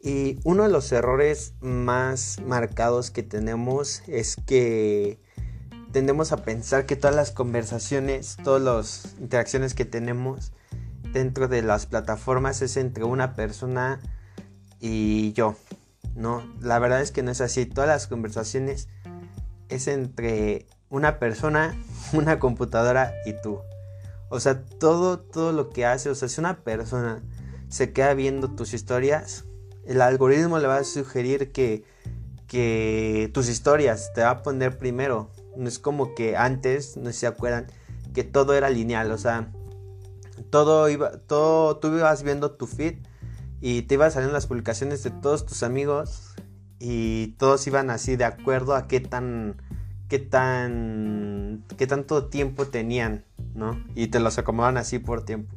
A: Y uno de los errores más marcados que tenemos es que tendemos a pensar que todas las conversaciones, todas las interacciones que tenemos dentro de las plataformas es entre una persona y yo. No, la verdad es que no es así. Todas las conversaciones es entre una persona, una computadora y tú. O sea, todo, todo lo que hace, o sea, si una persona se queda viendo tus historias, el algoritmo le va a sugerir que, que tus historias te va a poner primero. No es como que antes, no se acuerdan, que todo era lineal, o sea, todo iba, todo, tú ibas viendo tu feed y te iban saliendo las publicaciones de todos tus amigos y todos iban así de acuerdo a qué tan, qué tan, qué tanto tiempo tenían, ¿no? Y te los acomodaban así por tiempo.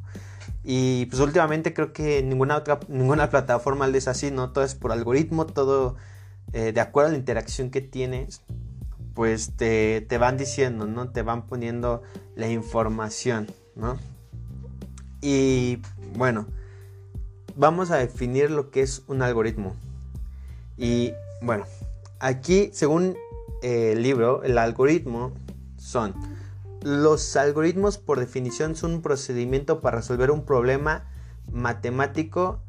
A: Y pues últimamente creo que ninguna otra, ninguna plataforma es así, ¿no? Todo es por algoritmo, todo eh, de acuerdo a la interacción que tienes, pues te, te van diciendo, ¿no? Te van poniendo la información, ¿no? Y bueno, vamos a definir lo que es un algoritmo. Y bueno, aquí según el libro, el algoritmo son... Los algoritmos por definición son un procedimiento para resolver un problema matemático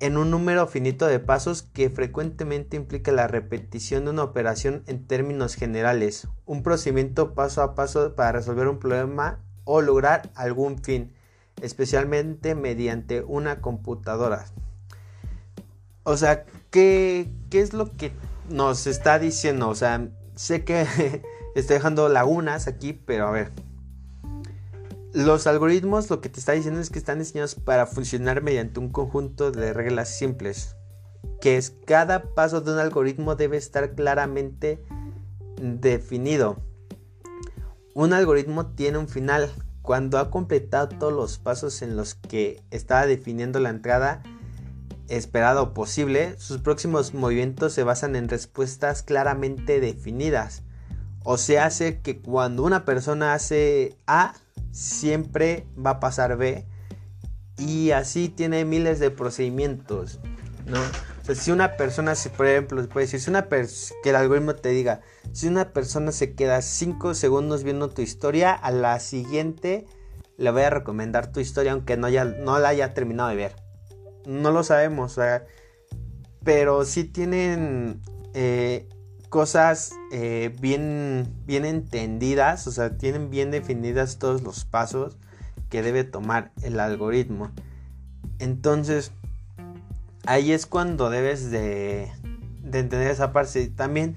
A: en un número finito de pasos que frecuentemente implica la repetición de una operación en términos generales, un procedimiento paso a paso para resolver un problema o lograr algún fin especialmente mediante una computadora. O sea, ¿qué, es lo que nos está diciendo? O sea, sé que estoy dejando lagunas aquí, pero a ver. Los algoritmos lo que te está diciendo es que están diseñados para funcionar mediante un conjunto de reglas simples, que es cada paso de un algoritmo debe estar claramente definido. Un algoritmo tiene un final, cuando ha completado todos los pasos en los que estaba definiendo la entrada esperada o posible, sus próximos movimientos se basan en respuestas claramente definidas. O se hace que cuando una persona hace A, siempre va a pasar B. Y así tiene miles de procedimientos, ¿no? Si una persona, por ejemplo, puede decir, si una que el algoritmo te diga, si una persona se queda 5 segundos viendo tu historia, a la siguiente le voy a recomendar tu historia aunque no, no la haya terminado de ver. No lo sabemos, pero sí tienen eh, cosas eh, bien, bien entendidas, o sea, tienen bien definidas todos los pasos que debe tomar el algoritmo. Entonces, ahí es cuando debes de, de entender esa parte. También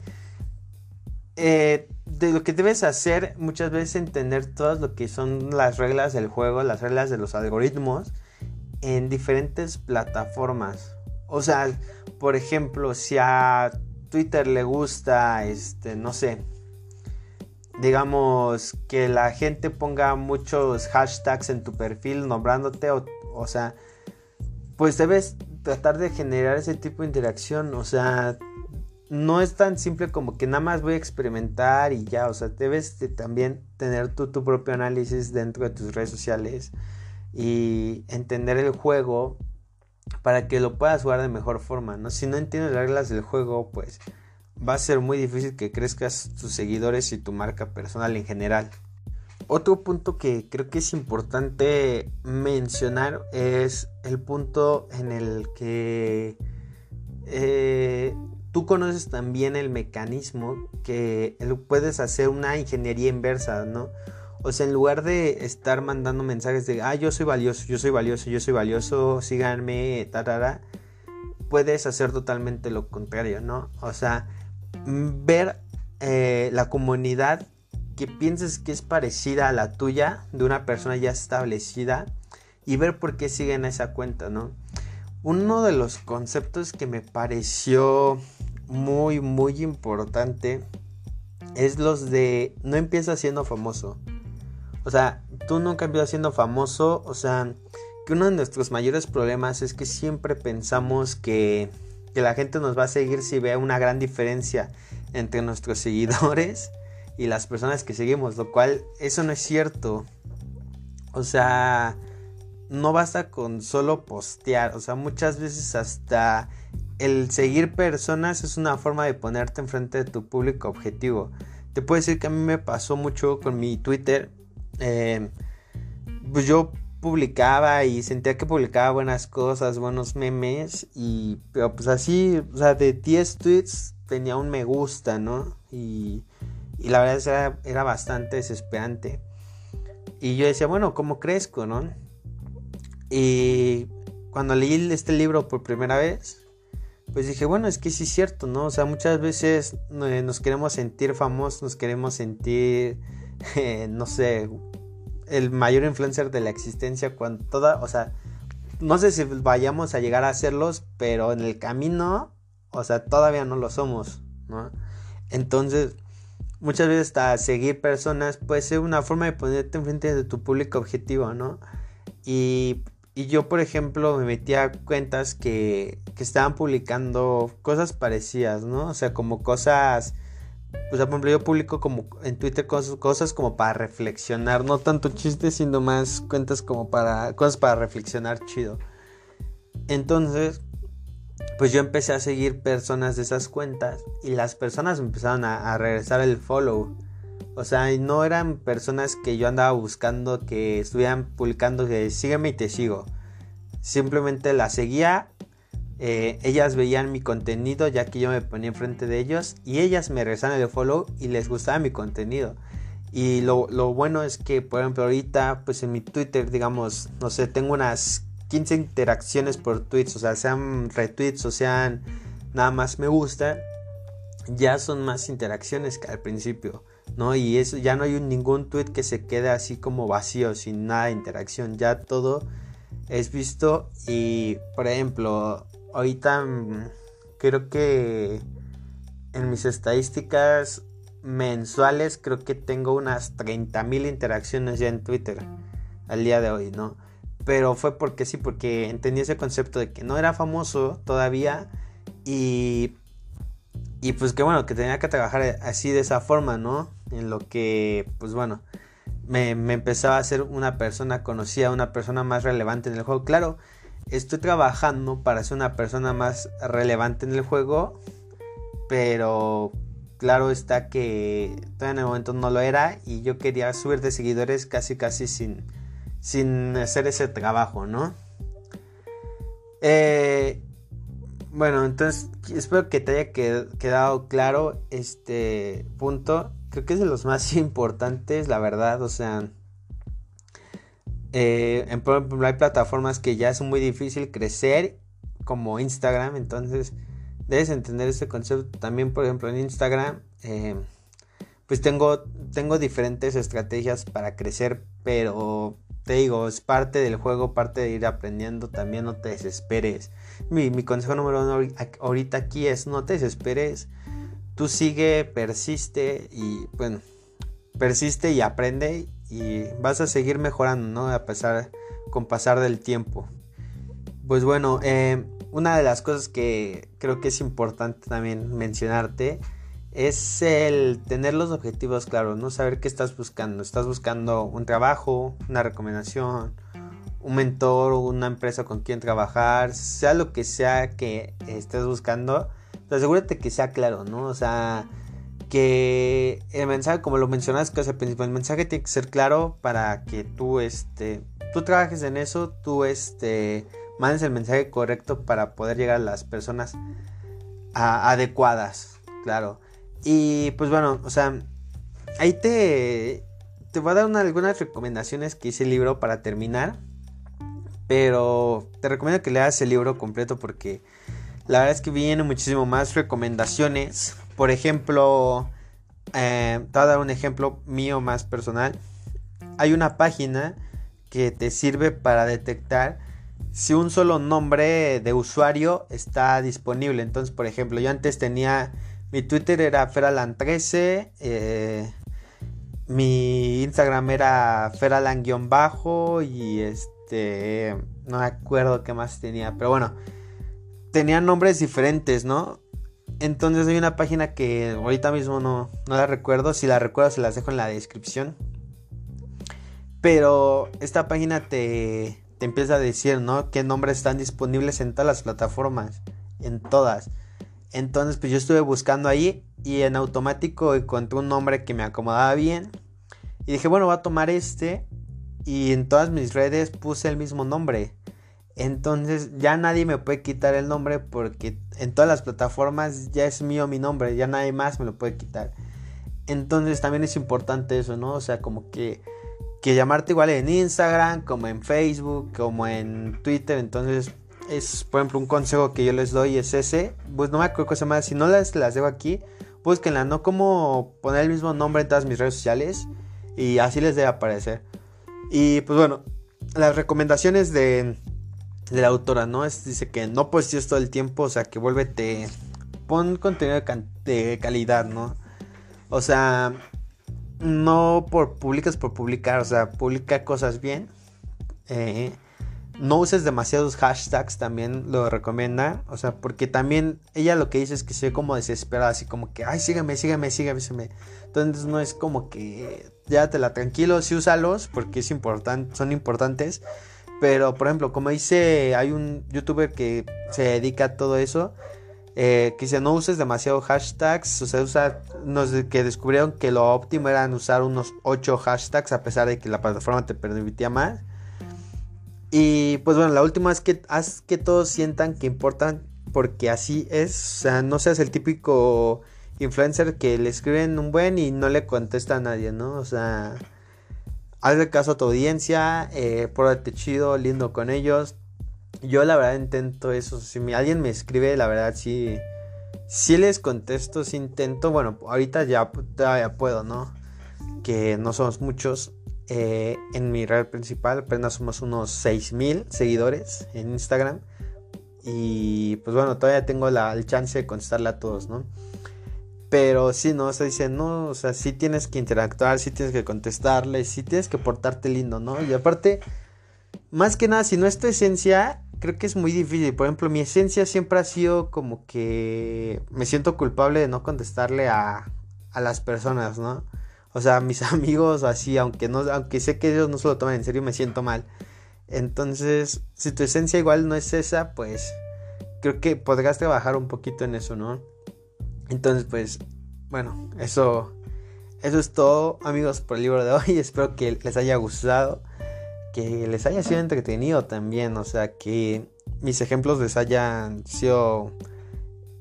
A: eh, de lo que debes hacer muchas veces entender todas lo que son las reglas del juego, las reglas de los algoritmos en diferentes plataformas. O sea, por ejemplo, si a Twitter le gusta, este, no sé, digamos que la gente ponga muchos hashtags en tu perfil nombrándote, o, o sea, pues debes tratar de generar ese tipo de interacción, o sea, no es tan simple como que nada más voy a experimentar y ya, o sea, debes también tener tu propio análisis dentro de tus redes sociales y entender el juego para que lo puedas jugar de mejor forma, ¿no? Si no entiendes las reglas del juego, pues va a ser muy difícil que crezcas tus seguidores y tu marca personal en general. Otro punto que creo que es importante mencionar es el punto en el que eh, tú conoces también el mecanismo que puedes hacer una ingeniería inversa, ¿no? O sea, en lugar de estar mandando mensajes de, ah, yo soy valioso, yo soy valioso, yo soy valioso, síganme, tarara, puedes hacer totalmente lo contrario, ¿no? O sea, ver eh, la comunidad que pienses que es parecida a la tuya, de una persona ya establecida, y ver por qué siguen esa cuenta, ¿no? Uno de los conceptos que me pareció muy, muy importante es los de no empieza siendo famoso. O sea, tú nunca empiezas siendo famoso. O sea, que uno de nuestros mayores problemas es que siempre pensamos que, que la gente nos va a seguir si ve una gran diferencia entre nuestros seguidores y las personas que seguimos. Lo cual, eso no es cierto. O sea, no basta con solo postear. O sea, muchas veces hasta el seguir personas es una forma de ponerte enfrente de tu público objetivo. Te puedo decir que a mí me pasó mucho con mi Twitter. Eh, pues yo publicaba y sentía que publicaba buenas cosas, buenos memes. Y pero pues así, o sea, de 10 tweets tenía un me gusta, ¿no? Y, y la verdad era, era bastante desesperante. Y yo decía, bueno, ¿cómo crezco, no? Y cuando leí este libro por primera vez, pues dije, bueno, es que sí es cierto, ¿no? O sea, muchas veces eh, nos queremos sentir famosos, nos queremos sentir, eh, no sé, el mayor influencer de la existencia cuando toda, o sea, no sé si vayamos a llegar a serlos, pero en el camino, o sea, todavía no lo somos, ¿no? Entonces, muchas veces hasta seguir personas puede ser una forma de ponerte enfrente de tu público objetivo, ¿no? Y y yo, por ejemplo, me metía a cuentas que, que estaban publicando cosas parecidas, ¿no? O sea, como cosas... Pues, por ejemplo, yo publico como en Twitter cosas, cosas como para reflexionar, no tanto chistes, sino más cuentas como para... Cosas para reflexionar chido. Entonces, pues yo empecé a seguir personas de esas cuentas y las personas empezaron a, regresar el follow. O sea, no eran personas que yo andaba buscando que estuvieran publicando que sígueme y te sigo. Simplemente las seguía. Eh, ellas veían mi contenido ya que yo me ponía enfrente de ellos y ellas me regresaban el follow y les gustaba mi contenido. Y lo, lo, bueno es que, por ejemplo, ahorita, pues en mi Twitter, digamos, no sé, tengo unas 15 interacciones por tweets, o sea, sean retweets o sean nada más me gusta, ya son más interacciones que al principio. ¿no? Y eso ya no hay ningún tweet que se quede así como vacío, sin nada de interacción, ya todo es visto y, por ejemplo, ahorita mm, creo que en mis estadísticas mensuales creo que tengo unas 30.000 interacciones ya en Twitter al día de hoy, ¿no? Pero fue porque sí, porque entendí ese concepto de que no era famoso todavía y y pues que bueno, que tenía que trabajar así de esa forma, ¿no? En lo que, pues bueno, me, empezaba a ser una persona conocida, una persona más relevante en el juego. Claro, estoy trabajando para ser una persona más relevante en el juego, pero claro está que todavía en el momento no lo era y yo quería subir de seguidores casi casi sin, sin hacer ese trabajo, ¿no? Eh, bueno, entonces espero que te haya quedado claro este punto. Creo que es de los más importantes, la verdad. O sea, eh, en, hay plataformas que ya es muy difícil crecer como Instagram, entonces debes entender este concepto. También, por ejemplo, en Instagram, eh, pues tengo, tengo diferentes estrategias para crecer, pero te digo, es parte del juego, parte de ir aprendiendo, también no te desesperes. Mi, consejo número uno ahorita aquí es no te desesperes, tú sigue, persiste y bueno, persiste y aprende y vas a seguir mejorando, ¿no? A pesar, con pasar del tiempo. Pues bueno, eh, una de las cosas que creo que es importante también mencionarte es el tener los objetivos claros, no saber qué estás buscando. Estás buscando un trabajo, una recomendación, un mentor una empresa con quien trabajar, sea lo que sea que estés buscando, pero asegúrate que sea claro, ¿no? O sea, que el mensaje, como lo mencionas, que es el principal, el mensaje tiene que ser claro para que tú, este, tú trabajes en eso, tú, este, mandes el mensaje correcto para poder llegar a las personas adecuadas, claro. Y pues bueno, o sea, ahí te, te voy a dar algunas recomendaciones que hice el libro para terminar. Pero te recomiendo que leas el libro completo porque la verdad es que vienen muchísimo más recomendaciones. Por ejemplo, eh, te voy a dar un ejemplo mío más personal. Hay una página que te sirve para detectar si un solo nombre de usuario está disponible. Entonces, por ejemplo, yo antes tenía mi Twitter era Feralan13, eh, mi Instagram era Feralan-bajo y este, no me acuerdo qué más tenía, pero bueno, tenían nombres diferentes, ¿no? Entonces hay una página que ahorita mismo no, no la recuerdo, si la recuerdo se las dejo en la descripción. Pero esta página te, te empieza a decir, ¿no? Qué nombres están disponibles en todas las plataformas. En todas. Entonces, pues yo estuve buscando ahí y en automático encontré un nombre que me acomodaba bien. Y dije, bueno, voy a tomar este. Y en todas mis redes puse el mismo nombre. Entonces ya nadie me puede quitar el nombre porque en todas las plataformas ya es mío mi nombre, ya nadie más me lo puede quitar. Entonces también es importante eso, ¿no? O sea, como que que llamarte igual en Instagram, como en Facebook, como en Twitter. Entonces, es por ejemplo un consejo que yo les doy es ese. Pues no me acuerdo cosa más. Si no las, las dejo aquí, búsquenla, no como poner el mismo nombre en todas mis redes sociales. Y así les debe aparecer. Y pues bueno, las recomendaciones de, de la autora, ¿no? Es, dice que no postes todo el tiempo, o sea, que vuélvete. Pon contenido de, de calidad, ¿no? O sea, no por publicas por publicar, o sea, publica cosas bien. Eh, no uses demasiados hashtags, también lo recomienda. O sea, porque también ella lo que dice es que se ve como desesperada, así como que, ay, sígueme, sígueme, sígueme, sígueme. Entonces no es como que, ya te la tranquilo, sí úsalos, porque es son importantes. Pero, por ejemplo, como dice, hay un youtuber que se dedica a todo eso. Eh, que dice no uses demasiado hashtags, o sea, nos, que descubrieron que lo óptimo era usar unos 8 hashtags a pesar de que la plataforma te permitía más. Y pues bueno, la última es que haz que todos sientan que importan porque así es, o sea, no seas el típico influencer que le escriben un buen y no le contesta a nadie, ¿no? O sea, hazle caso a tu audiencia, eh, chido, lindo con ellos, yo la verdad intento eso. Si alguien me escribe, la verdad sí. Si les contesto, si intento. Bueno, ahorita ya todavía puedo, ¿no? Que no somos muchos. Eh, en mi red principal apenas somos unos 6000 seguidores en Instagram. Y pues bueno, todavía tengo la, el chance de contestarle a todos, ¿no? Pero sí, ¿no? O sea, dicen, no, o sea, sí tienes que interactuar, sí tienes que contestarle, sí tienes que portarte lindo, ¿no? Y aparte, más que nada, si no es tu esencia, creo que es muy difícil. Por ejemplo, mi esencia siempre ha sido como que me siento culpable de no contestarle a, a las personas, ¿no? O sea, mis amigos así, aunque no, aunque sé que ellos no se lo toman en serio, me siento mal. Entonces, si tu esencia igual no es esa, pues creo que podrás trabajar un poquito en eso, ¿no? Entonces, pues, bueno, eso, eso es todo, amigos, por el libro de hoy. Espero que les haya gustado que les haya sido entretenido también, o sea, que mis ejemplos les hayan sido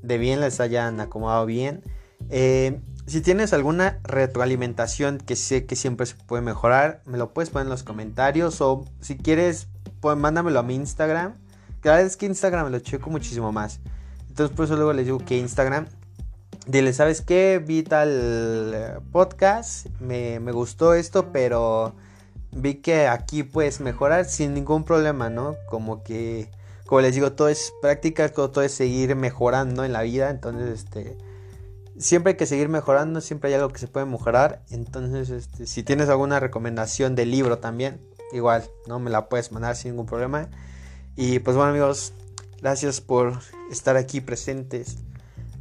A: de bien, les hayan acomodado bien. Eh, si tienes alguna retroalimentación que sé que siempre se puede mejorar, me lo puedes poner en los comentarios o si quieres, pues mándamelo a mi Instagram, verdad es que Instagram lo checo muchísimo más. Entonces por eso luego les digo que Instagram. Dile, ¿sabes qué? Vi tal eh, podcast, me, me gustó esto, pero vi que aquí puedes mejorar sin ningún problema, ¿no? Como que, como les digo, todo es práctica, todo es seguir mejorando en la vida, entonces, este, siempre hay que seguir mejorando, siempre hay algo que se puede mejorar, entonces, este, si tienes alguna recomendación de libro también, igual, ¿no? Me la puedes mandar sin ningún problema. Y pues bueno amigos, gracias por estar aquí presentes.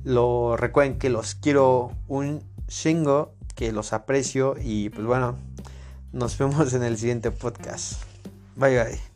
A: Lo recuerden que los quiero un chingo, que los aprecio y pues bueno, nos vemos en el siguiente podcast. Bye bye.